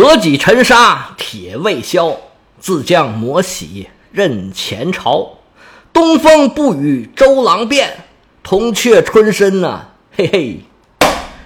折戟沉沙铁未销，自将磨洗任前朝。东风不与周郎便，铜雀春深呐，嘿嘿，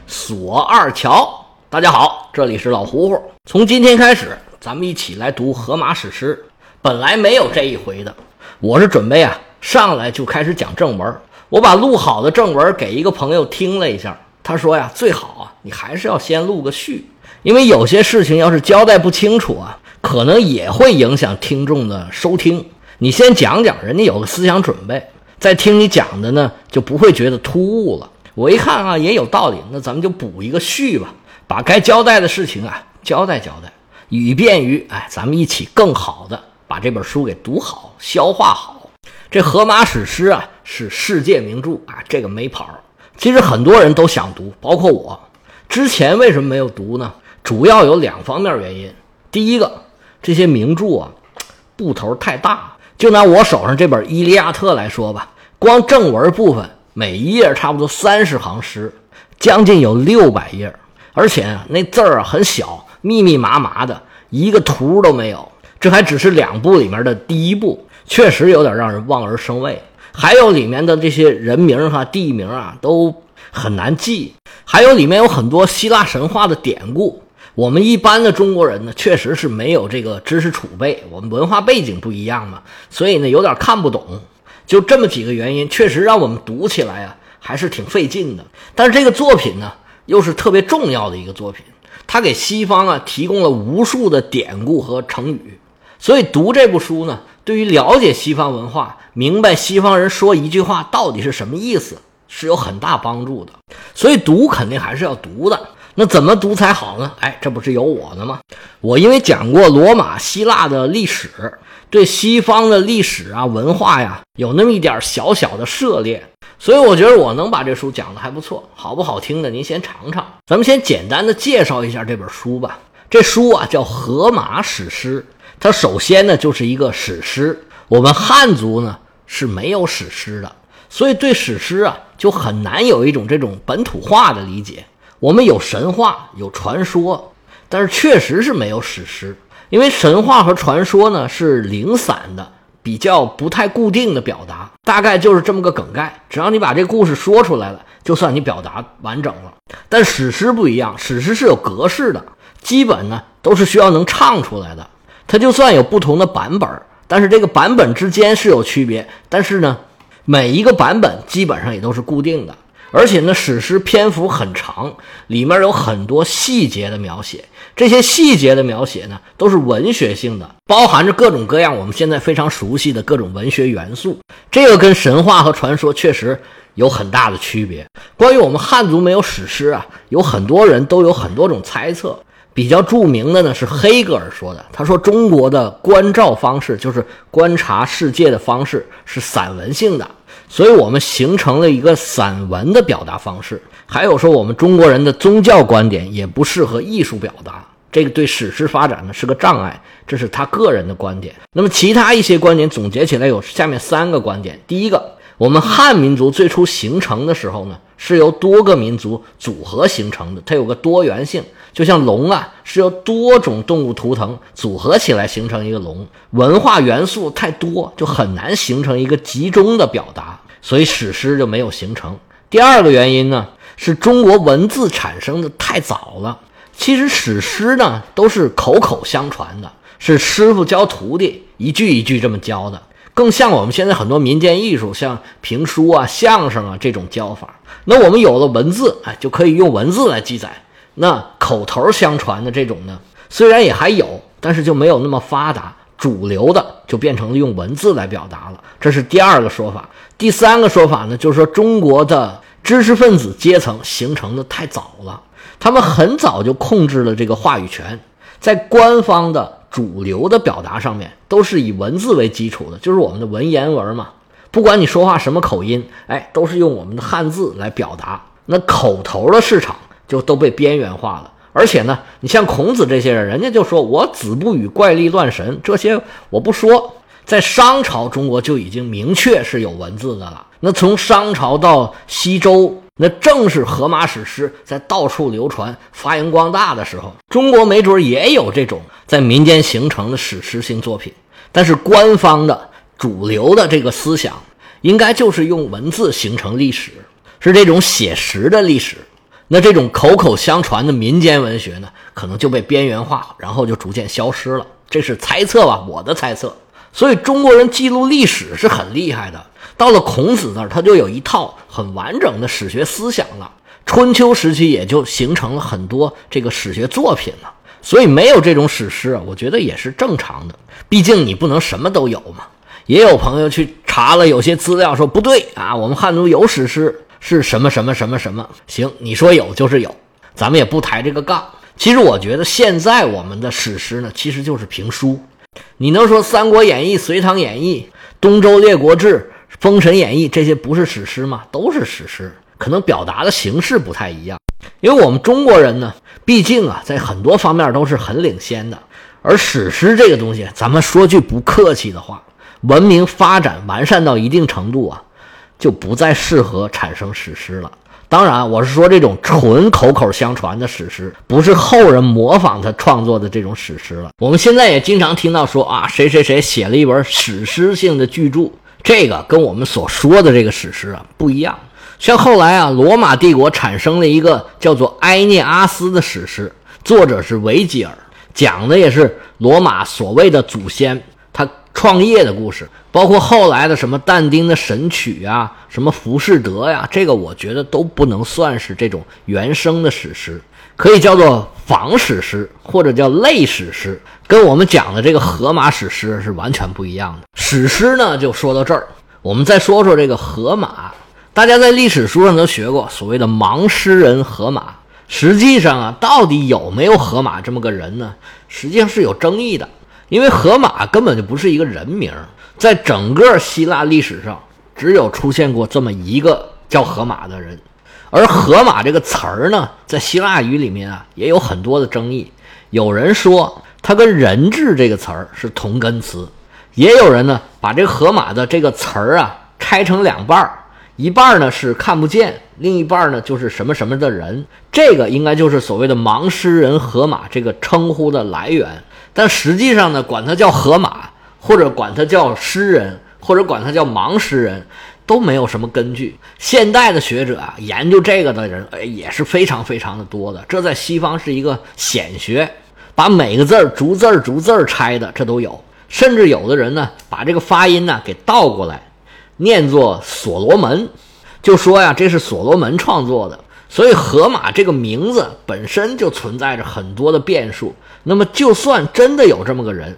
锁二乔。大家好，这里是老胡胡。从今天开始，咱们一起来读《荷马史诗》。本来没有这一回的，我是准备啊，上来就开始讲正文。我把录好的正文给一个朋友听了一下，他说呀，最好啊，你还是要先录个序，因为有些事情要是交代不清楚啊，可能也会影响听众的收听。你先讲讲，人家有个思想准备，再听你讲的呢，就不会觉得突兀了。我一看啊，也有道理，那咱们就补一个序吧，把该交代的事情啊交代交代，以便于哎，咱们一起更好的。把这本书给读好、消化好。这《荷马史诗》啊，是世界名著啊，这个没跑。其实很多人都想读，包括我。之前为什么没有读呢？主要有两方面原因。第一个，这些名著啊，部头太大。就拿我手上这本《伊利亚特》来说吧，光正文部分，每一页差不多三十行诗，将近有六百页，而且那字儿啊很小，密密麻麻的，一个图都没有。这还只是两部里面的第一部，确实有点让人望而生畏。还有里面的这些人名哈、地名啊，都很难记。还有里面有很多希腊神话的典故，我们一般的中国人呢，确实是没有这个知识储备，我们文化背景不一样嘛，所以呢有点看不懂。就这么几个原因，确实让我们读起来啊还是挺费劲的。但是这个作品呢，又是特别重要的一个作品，它给西方啊提供了无数的典故和成语。所以读这部书呢，对于了解西方文化、明白西方人说一句话到底是什么意思，是有很大帮助的。所以读肯定还是要读的。那怎么读才好呢？哎，这不是有我呢吗？我因为讲过罗马、希腊的历史，对西方的历史啊、文化呀，有那么一点小小的涉猎，所以我觉得我能把这书讲的还不错。好不好听的，您先尝尝。咱们先简单的介绍一下这本书吧。这书啊叫《荷马史诗》。它首先呢就是一个史诗，我们汉族呢是没有史诗的，所以对史诗啊就很难有一种这种本土化的理解。我们有神话有传说，但是确实是没有史诗，因为神话和传说呢是零散的，比较不太固定的表达，大概就是这么个梗概。只要你把这故事说出来了，就算你表达完整了。但史诗不一样，史诗是有格式的，基本呢都是需要能唱出来的。它就算有不同的版本，但是这个版本之间是有区别。但是呢，每一个版本基本上也都是固定的。而且呢，史诗篇幅很长，里面有很多细节的描写。这些细节的描写呢，都是文学性的，包含着各种各样我们现在非常熟悉的各种文学元素。这个跟神话和传说确实有很大的区别。关于我们汉族没有史诗啊，有很多人都有很多种猜测。比较著名的呢是黑格尔说的，他说中国的观照方式就是观察世界的方式是散文性的，所以我们形成了一个散文的表达方式。还有说我们中国人的宗教观点也不适合艺术表达，这个对史诗发展呢是个障碍，这是他个人的观点。那么其他一些观点总结起来有下面三个观点：第一个，我们汉民族最初形成的时候呢是由多个民族组合形成的，它有个多元性。就像龙啊，是由多种动物图腾组合起来形成一个龙，文化元素太多，就很难形成一个集中的表达，所以史诗就没有形成。第二个原因呢，是中国文字产生的太早了。其实史诗呢都是口口相传的，是师傅教徒弟一句一句这么教的，更像我们现在很多民间艺术，像评书啊、相声啊这种教法。那我们有了文字，哎，就可以用文字来记载。那口头相传的这种呢，虽然也还有，但是就没有那么发达。主流的就变成了用文字来表达了，这是第二个说法。第三个说法呢，就是说中国的知识分子阶层形成的太早了，他们很早就控制了这个话语权，在官方的主流的表达上面都是以文字为基础的，就是我们的文言文嘛。不管你说话什么口音，哎，都是用我们的汉字来表达。那口头的市场。就都被边缘化了，而且呢，你像孔子这些人，人家就说我子不语怪力乱神，这些我不说。在商朝，中国就已经明确是有文字的了。那从商朝到西周，那正是荷马史诗在到处流传、发扬光大的时候。中国没准也有这种在民间形成的史诗性作品，但是官方的主流的这个思想，应该就是用文字形成历史，是这种写实的历史。那这种口口相传的民间文学呢，可能就被边缘化，然后就逐渐消失了。这是猜测吧，我的猜测。所以中国人记录历史是很厉害的。到了孔子那儿，他就有一套很完整的史学思想了。春秋时期也就形成了很多这个史学作品了。所以没有这种史诗，我觉得也是正常的。毕竟你不能什么都有嘛。也有朋友去查了有些资料，说不对啊，我们汉族有史诗。是什么什么什么什么？行，你说有就是有，咱们也不抬这个杠。其实我觉得现在我们的史诗呢，其实就是评书。你能说《三国演义》《隋唐演义》《东周列国志》《封神演义》这些不是史诗吗？都是史诗，可能表达的形式不太一样。因为我们中国人呢，毕竟啊，在很多方面都是很领先的。而史诗这个东西，咱们说句不客气的话，文明发展完善到一定程度啊。就不再适合产生史诗了。当然，我是说这种纯口口相传的史诗，不是后人模仿他创作的这种史诗了。我们现在也经常听到说啊，谁谁谁写了一本史诗性的巨著，这个跟我们所说的这个史诗啊不一样。像后来啊，罗马帝国产生了一个叫做《埃涅阿斯》的史诗，作者是维吉尔，讲的也是罗马所谓的祖先。创业的故事，包括后来的什么但丁的《神曲》啊，什么《浮士德》呀，这个我觉得都不能算是这种原生的史诗，可以叫做仿史诗或者叫类史诗，跟我们讲的这个荷马史诗是完全不一样的。史诗呢，就说到这儿，我们再说说这个荷马。大家在历史书上都学过所谓的盲诗人荷马，实际上啊，到底有没有荷马这么个人呢？实际上是有争议的。因为荷马根本就不是一个人名，在整个希腊历史上，只有出现过这么一个叫荷马的人。而荷马这个词儿呢，在希腊语里面啊，也有很多的争议。有人说它跟人质这个词儿是同根词，也有人呢把这个荷马的这个词儿啊拆成两半儿，一半儿呢是看不见，另一半儿呢就是什么什么的人。这个应该就是所谓的盲诗人荷马这个称呼的来源。但实际上呢，管他叫河马，或者管他叫诗人，或者管他叫盲诗人，都没有什么根据。现代的学者啊，研究这个的人，哎，也是非常非常的多的。这在西方是一个显学，把每个字儿逐字儿逐字儿拆的，这都有。甚至有的人呢，把这个发音呢给倒过来，念作所罗门，就说呀，这是所罗门创作的。所以，河马这个名字本身就存在着很多的变数。那么，就算真的有这么个人，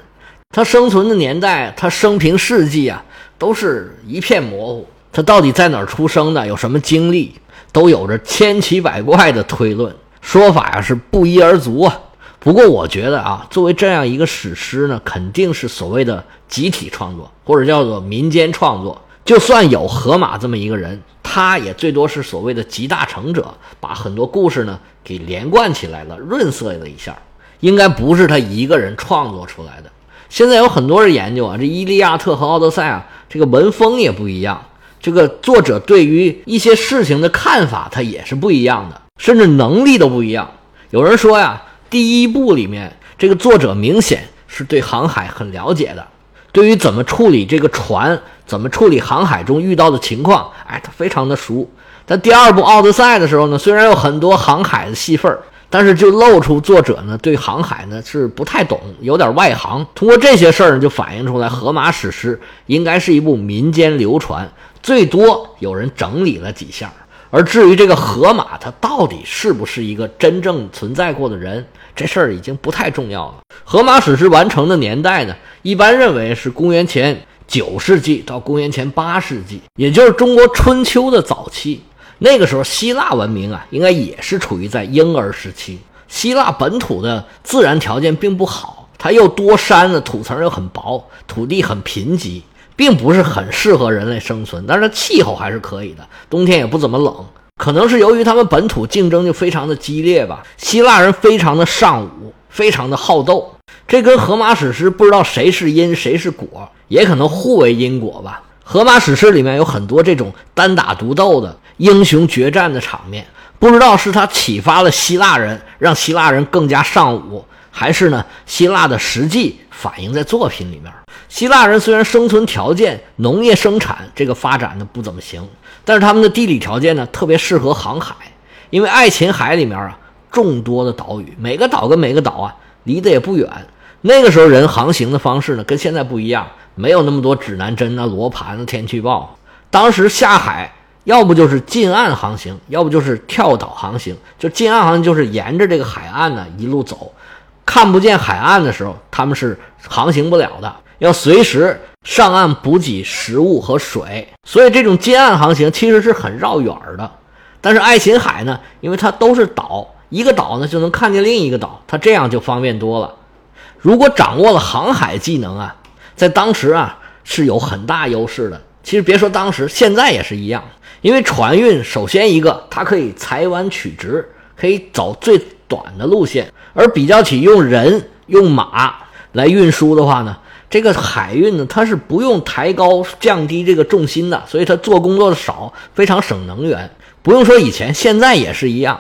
他生存的年代、他生平事迹啊，都是一片模糊。他到底在哪儿出生的，有什么经历，都有着千奇百怪的推论说法呀，是不一而足啊。不过，我觉得啊，作为这样一个史诗呢，肯定是所谓的集体创作，或者叫做民间创作。就算有河马这么一个人。他也最多是所谓的集大成者，把很多故事呢给连贯起来了，润色了一下，应该不是他一个人创作出来的。现在有很多人研究啊，这《伊利亚特》和《奥德赛》啊，这个文风也不一样，这个作者对于一些事情的看法他也是不一样的，甚至能力都不一样。有人说呀，第一部里面这个作者明显是对航海很了解的。对于怎么处理这个船，怎么处理航海中遇到的情况，哎，他非常的熟。但第二部《奥德赛》的时候呢，虽然有很多航海的戏份儿，但是就露出作者呢对航海呢是不太懂，有点外行。通过这些事儿呢，就反映出来《荷马史诗》应该是一部民间流传，最多有人整理了几下。而至于这个荷马，他到底是不是一个真正存在过的人？这事儿已经不太重要了。荷马史诗完成的年代呢，一般认为是公元前九世纪到公元前八世纪，也就是中国春秋的早期。那个时候，希腊文明啊，应该也是处于在婴儿时期。希腊本土的自然条件并不好，它又多山的土层又很薄，土地很贫瘠，并不是很适合人类生存。但是它气候还是可以的，冬天也不怎么冷。可能是由于他们本土竞争就非常的激烈吧，希腊人非常的尚武，非常的好斗。这跟荷马史诗不知道谁是因谁是果，也可能互为因果吧。荷马史诗里面有很多这种单打独斗的英雄决战的场面，不知道是他启发了希腊人，让希腊人更加尚武，还是呢希腊的实际反映在作品里面。希腊人虽然生存条件、农业生产这个发展的不怎么行，但是他们的地理条件呢特别适合航海，因为爱琴海里面啊众多的岛屿，每个岛跟每个岛啊离得也不远。那个时候人航行的方式呢跟现在不一样。没有那么多指南针啊、罗盘、天气预报。当时下海，要不就是近岸航行，要不就是跳岛航行。就近岸航行，就是沿着这个海岸呢一路走，看不见海岸的时候，他们是航行不了的，要随时上岸补给食物和水。所以这种近岸航行其实是很绕远的。但是爱琴海呢，因为它都是岛，一个岛呢就能看见另一个岛，它这样就方便多了。如果掌握了航海技能啊。在当时啊是有很大优势的。其实别说当时，现在也是一样。因为船运首先一个，它可以裁弯取直，可以走最短的路线。而比较起用人用马来运输的话呢，这个海运呢它是不用抬高降低这个重心的，所以它做工作的少，非常省能源。不用说以前，现在也是一样。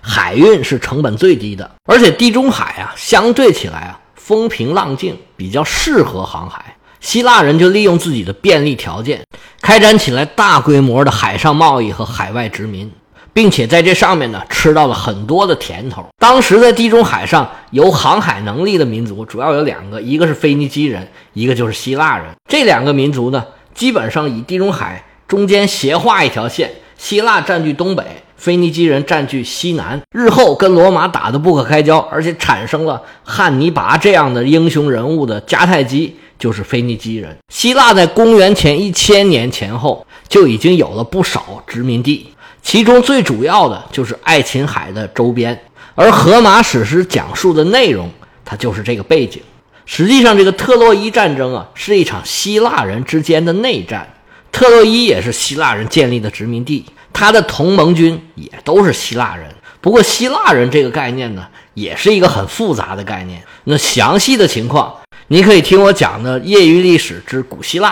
海运是成本最低的，而且地中海啊相对起来啊。风平浪静，比较适合航海。希腊人就利用自己的便利条件，开展起来大规模的海上贸易和海外殖民，并且在这上面呢吃到了很多的甜头。当时在地中海上有航海能力的民族主要有两个，一个是腓尼基人，一个就是希腊人。这两个民族呢，基本上以地中海中间斜画一条线，希腊占据东北。腓尼基人占据西南，日后跟罗马打得不可开交，而且产生了汉尼拔这样的英雄人物的迦太基就是腓尼基人。希腊在公元前一千年前后就已经有了不少殖民地，其中最主要的就是爱琴海的周边。而荷马史诗讲述的内容，它就是这个背景。实际上，这个特洛伊战争啊，是一场希腊人之间的内战。特洛伊也是希腊人建立的殖民地。他的同盟军也都是希腊人，不过希腊人这个概念呢，也是一个很复杂的概念。那详细的情况，你可以听我讲的《业余历史之古希腊》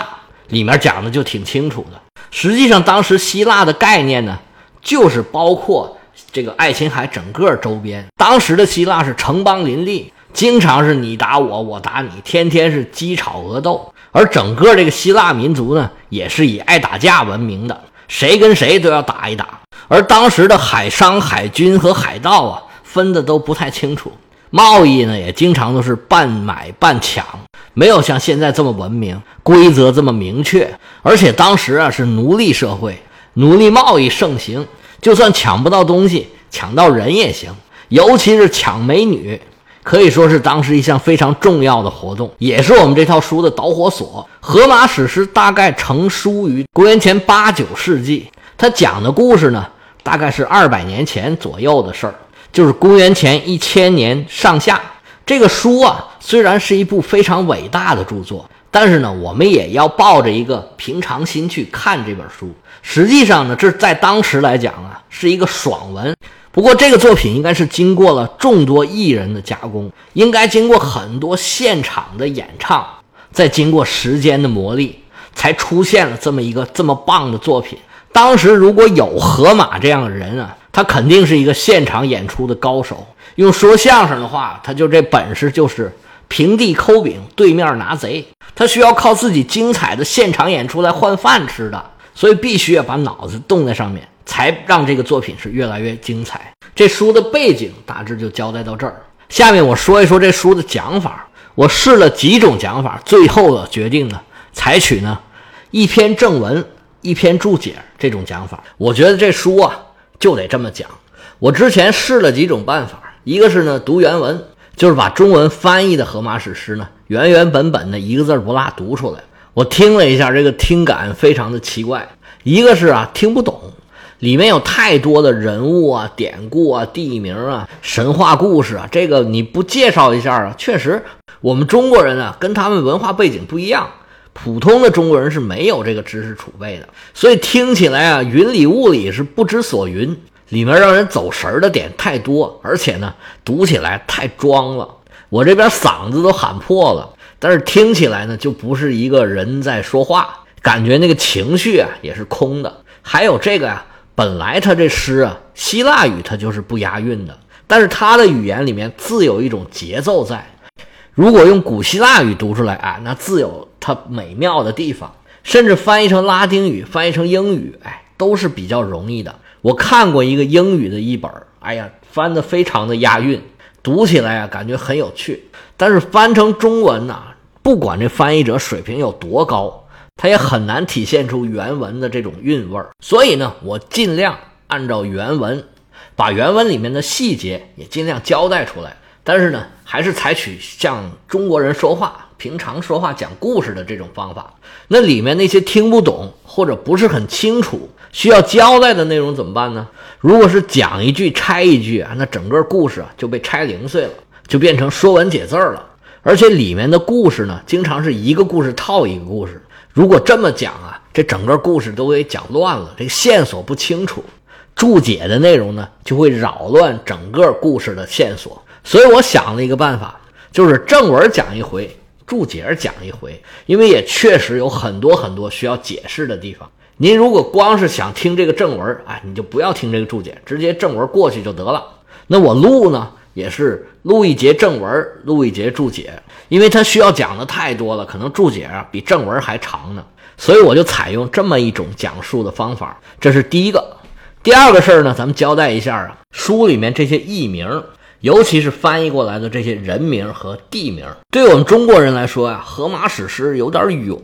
里面讲的就挺清楚的。实际上，当时希腊的概念呢，就是包括这个爱琴海整个周边。当时的希腊是城邦林立，经常是你打我，我打你，天天是鸡吵鹅斗。而整个这个希腊民族呢，也是以爱打架闻名的。谁跟谁都要打一打，而当时的海商、海军和海盗啊，分的都不太清楚，贸易呢也经常都是半买半抢，没有像现在这么文明，规则这么明确。而且当时啊是奴隶社会，奴隶贸易盛行，就算抢不到东西，抢到人也行，尤其是抢美女。可以说是当时一项非常重要的活动，也是我们这套书的导火索。《荷马史诗》大概成书于公元前八九世纪，它讲的故事呢，大概是二百年前左右的事儿，就是公元前一千年上下。这个书啊，虽然是一部非常伟大的著作，但是呢，我们也要抱着一个平常心去看这本书。实际上呢，这在当时来讲啊，是一个爽文。不过，这个作品应该是经过了众多艺人的加工，应该经过很多现场的演唱，再经过时间的磨砺，才出现了这么一个这么棒的作品。当时如果有河马这样的人啊，他肯定是一个现场演出的高手。用说相声的话，他就这本事就是平地抠饼，对面拿贼。他需要靠自己精彩的现场演出来换饭吃的，所以必须要把脑子动在上面。才让这个作品是越来越精彩。这书的背景大致就交代到这儿。下面我说一说这书的讲法。我试了几种讲法，最后的决定呢，采取呢一篇正文，一篇注解这种讲法。我觉得这书啊就得这么讲。我之前试了几种办法，一个是呢读原文，就是把中文翻译的荷马史诗呢原原本本的一个字不落读出来。我听了一下，这个听感非常的奇怪。一个是啊听不懂。里面有太多的人物啊、典故啊、地名啊、神话故事啊，这个你不介绍一下啊？确实，我们中国人啊，跟他们文化背景不一样，普通的中国人是没有这个知识储备的，所以听起来啊，云里雾里是不知所云，里面让人走神的点太多，而且呢，读起来太装了，我这边嗓子都喊破了，但是听起来呢，就不是一个人在说话。感觉那个情绪啊也是空的。还有这个呀，本来他这诗啊，希腊语它就是不押韵的，但是他的语言里面自有一种节奏在。如果用古希腊语读出来啊，那自有它美妙的地方。甚至翻译成拉丁语、翻译成英语，哎，都是比较容易的。我看过一个英语的译本，哎呀，翻得非常的押韵，读起来啊感觉很有趣。但是翻成中文呢，不管这翻译者水平有多高，它也很难体现出原文的这种韵味儿。所以呢，我尽量按照原文，把原文里面的细节也尽量交代出来。但是呢，还是采取像中国人说话。平常说话讲故事的这种方法，那里面那些听不懂或者不是很清楚需要交代的内容怎么办呢？如果是讲一句拆一句啊，那整个故事啊就被拆零碎了，就变成说文解字儿了。而且里面的故事呢，经常是一个故事套一个故事。如果这么讲啊，这整个故事都给讲乱了，这个线索不清楚，注解的内容呢就会扰乱整个故事的线索。所以我想了一个办法，就是正文讲一回。注解讲一回，因为也确实有很多很多需要解释的地方。您如果光是想听这个正文，哎，你就不要听这个注解，直接正文过去就得了。那我录呢，也是录一节正文，录一节注解，因为它需要讲的太多了，可能注解啊比正文还长呢。所以我就采用这么一种讲述的方法。这是第一个。第二个事儿呢，咱们交代一下啊，书里面这些译名。尤其是翻译过来的这些人名和地名，对我们中国人来说呀，《荷马史诗》有点远。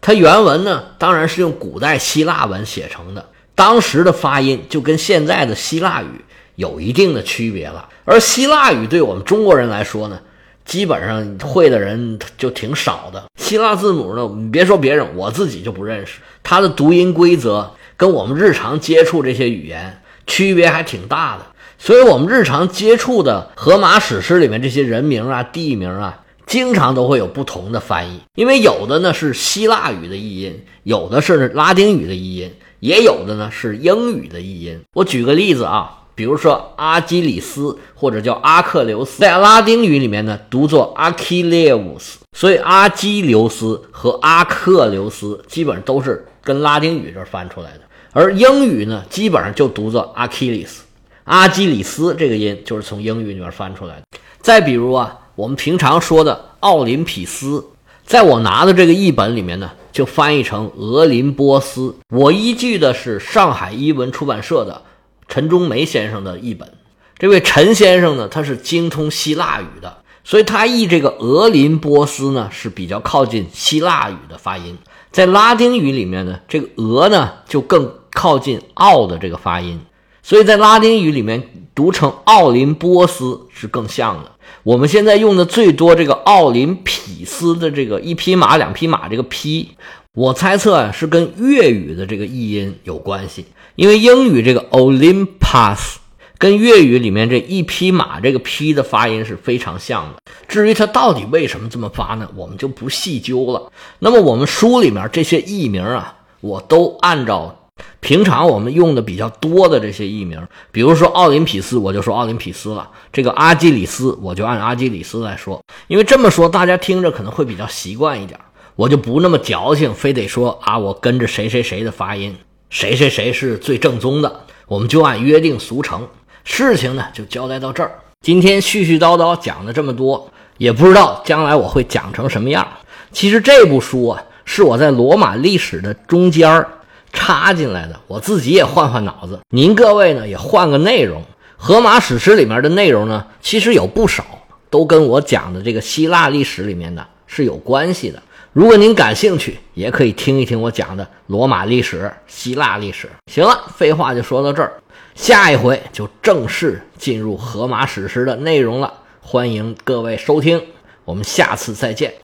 它原文呢，当然是用古代希腊文写成的，当时的发音就跟现在的希腊语有一定的区别了。而希腊语对我们中国人来说呢，基本上会的人就挺少的。希腊字母呢，你别说别人，我自己就不认识。它的读音规则跟我们日常接触这些语言区别还挺大的。所以，我们日常接触的《荷马史诗》里面这些人名啊、地名啊，经常都会有不同的翻译。因为有的呢是希腊语的译音，有的是拉丁语的译音，也有的呢是英语的译音。我举个例子啊，比如说阿基里斯或者叫阿克琉斯，在拉丁语里面呢读作 Achilles，所以阿基琉斯和阿克琉斯基本上都是跟拉丁语这翻出来的。而英语呢，基本上就读作 Achilles。阿基里斯这个音就是从英语里面翻出来的。再比如啊，我们平常说的奥林匹斯，在我拿的这个译本里面呢，就翻译成俄林波斯。我依据的是上海译文出版社的陈忠梅先生的译本。这位陈先生呢，他是精通希腊语的，所以他译这个俄林波斯呢是比较靠近希腊语的发音。在拉丁语里面呢，这个俄呢就更靠近奥的这个发音。所以在拉丁语里面读成奥林波斯是更像的。我们现在用的最多这个奥林匹斯的这个一匹马两匹马这个匹，我猜测啊是跟粤语的这个译音有关系。因为英语这个 Olympus 跟粤语里面这一匹马这个匹的发音是非常像的。至于它到底为什么这么发呢，我们就不细究了。那么我们书里面这些译名啊，我都按照。平常我们用的比较多的这些译名，比如说奥林匹斯，我就说奥林匹斯了；这个阿基里斯，我就按阿基里斯来说，因为这么说大家听着可能会比较习惯一点，我就不那么矫情，非得说啊，我跟着谁谁谁的发音，谁谁谁是最正宗的，我们就按约定俗成。事情呢就交代到这儿，今天絮絮叨叨讲了这么多，也不知道将来我会讲成什么样。其实这部书啊，是我在罗马历史的中间儿。插进来的，我自己也换换脑子。您各位呢，也换个内容。《荷马史诗》里面的内容呢，其实有不少都跟我讲的这个希腊历史里面的是有关系的。如果您感兴趣，也可以听一听我讲的罗马历史、希腊历史。行了，废话就说到这儿，下一回就正式进入《荷马史诗》的内容了。欢迎各位收听，我们下次再见。